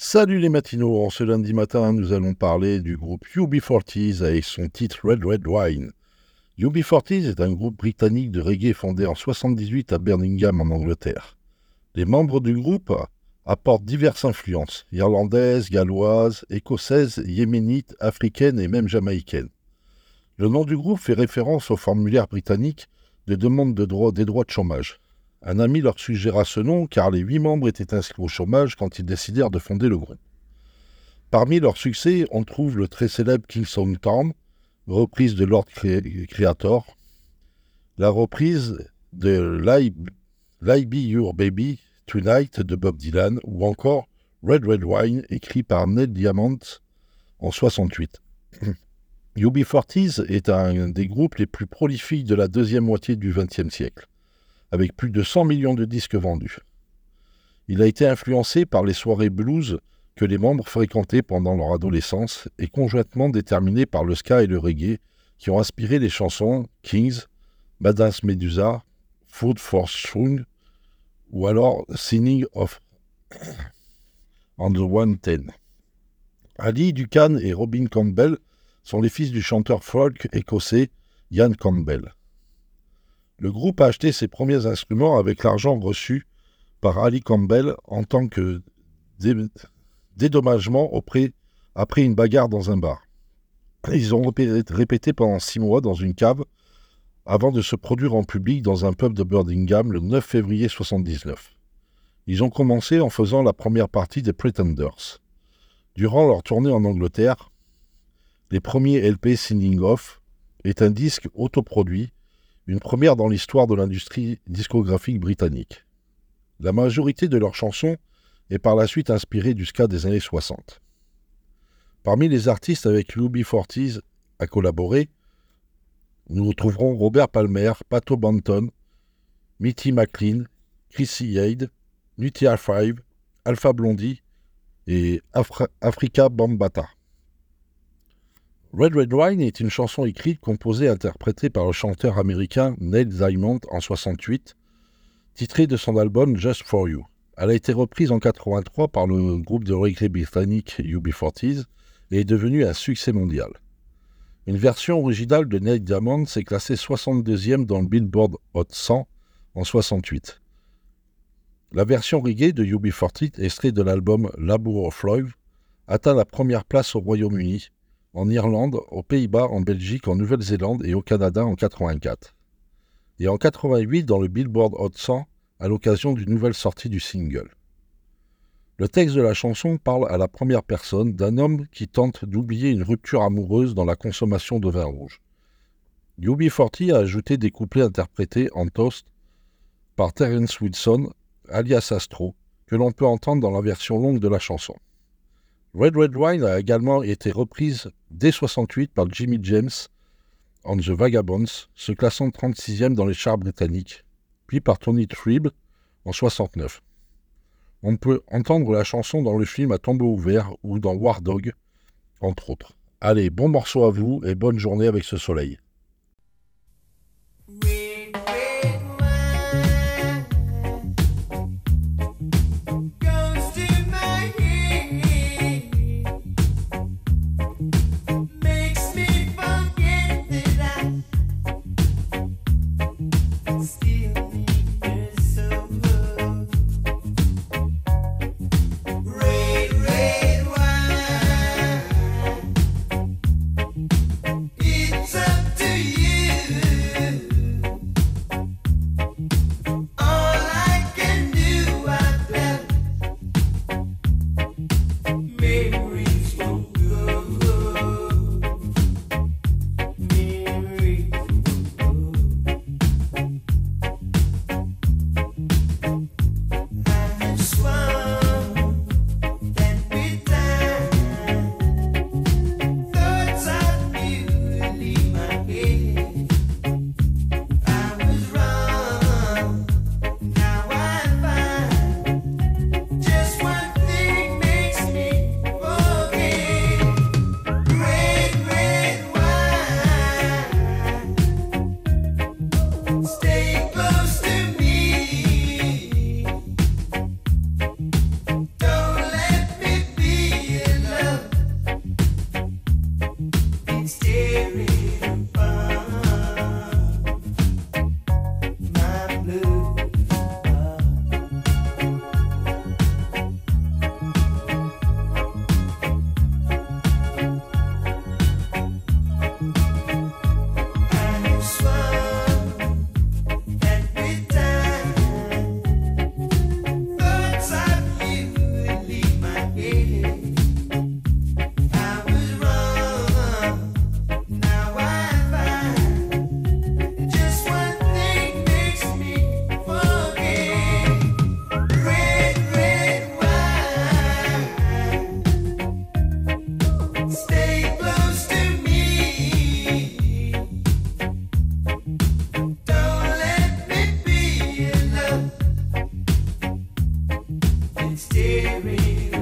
Salut les matinaux, en ce lundi matin, nous allons parler du groupe UB40s avec son titre Red Red Wine. UB40s est un groupe britannique de reggae fondé en 78 à Birmingham en Angleterre. Les membres du groupe apportent diverses influences, irlandaises, galloises, écossaises, yéménites, africaines et même jamaïcaines. Le nom du groupe fait référence au formulaire britannique de demande de des droits de chômage. Un ami leur suggéra ce nom car les huit membres étaient inscrits au chômage quand ils décidèrent de fonder le groupe. Parmi leurs succès, on trouve le très célèbre Kingston Town, reprise de Lord Creator, la reprise de Lie Be Your Baby Tonight de Bob Dylan ou encore Red Red Wine écrit par Ned Diamond en 68. UB40s est un des groupes les plus prolifiques de la deuxième moitié du XXe siècle avec plus de 100 millions de disques vendus. Il a été influencé par les soirées blues que les membres fréquentaient pendant leur adolescence et conjointement déterminé par le ska et le reggae qui ont inspiré les chansons Kings, Madame Medusa, Food for Strong ou alors Singing of on the One Ten. Ali Ducan et Robin Campbell sont les fils du chanteur folk écossais Ian Campbell. Le groupe a acheté ses premiers instruments avec l'argent reçu par Ali Campbell en tant que dédommagement auprès, après une bagarre dans un bar. Ils ont répété pendant six mois dans une cave avant de se produire en public dans un pub de Birmingham le 9 février 1979. Ils ont commencé en faisant la première partie des Pretenders. Durant leur tournée en Angleterre, les premiers LP Singing Off est un disque autoproduit une première dans l'histoire de l'industrie discographique britannique. La majorité de leurs chansons est par la suite inspirée du ska des années 60. Parmi les artistes avec Ruby Fortis a collaboré, nous retrouverons Robert Palmer, Pato Banton, Mitty McLean, Chrissy Yade, Nutia 5, Alpha Blondie et Africa Bambata. Red Red Wine est une chanson écrite, composée et interprétée par le chanteur américain Neil Diamond en 68, titrée de son album Just For You. Elle a été reprise en 83 par le groupe de reggae britannique UB40s et est devenue un succès mondial. Une version originale de Neil Diamond s'est classée 62e dans le Billboard Hot 100 en 68. La version reggae de UB40, extrait de l'album Labour of Love, atteint la première place au Royaume-Uni en Irlande, aux Pays-Bas, en Belgique, en Nouvelle-Zélande et au Canada en 84. Et en 88 dans le Billboard Hot 100 à l'occasion d'une nouvelle sortie du single. Le texte de la chanson parle à la première personne d'un homme qui tente d'oublier une rupture amoureuse dans la consommation de vin rouge. UB40 a ajouté des couplets interprétés en toast par Terence Wilson, alias Astro, que l'on peut entendre dans la version longue de la chanson. Red Red Wine a également été reprise dès 68 par Jimmy James on The Vagabonds, se classant 36e dans les charts britanniques, puis par Tony Tribb en 69. On peut entendre la chanson dans le film À tombeau ouvert ou dans War Dog, entre autres. Allez, bon morceau à vous et bonne journée avec ce soleil. and steering.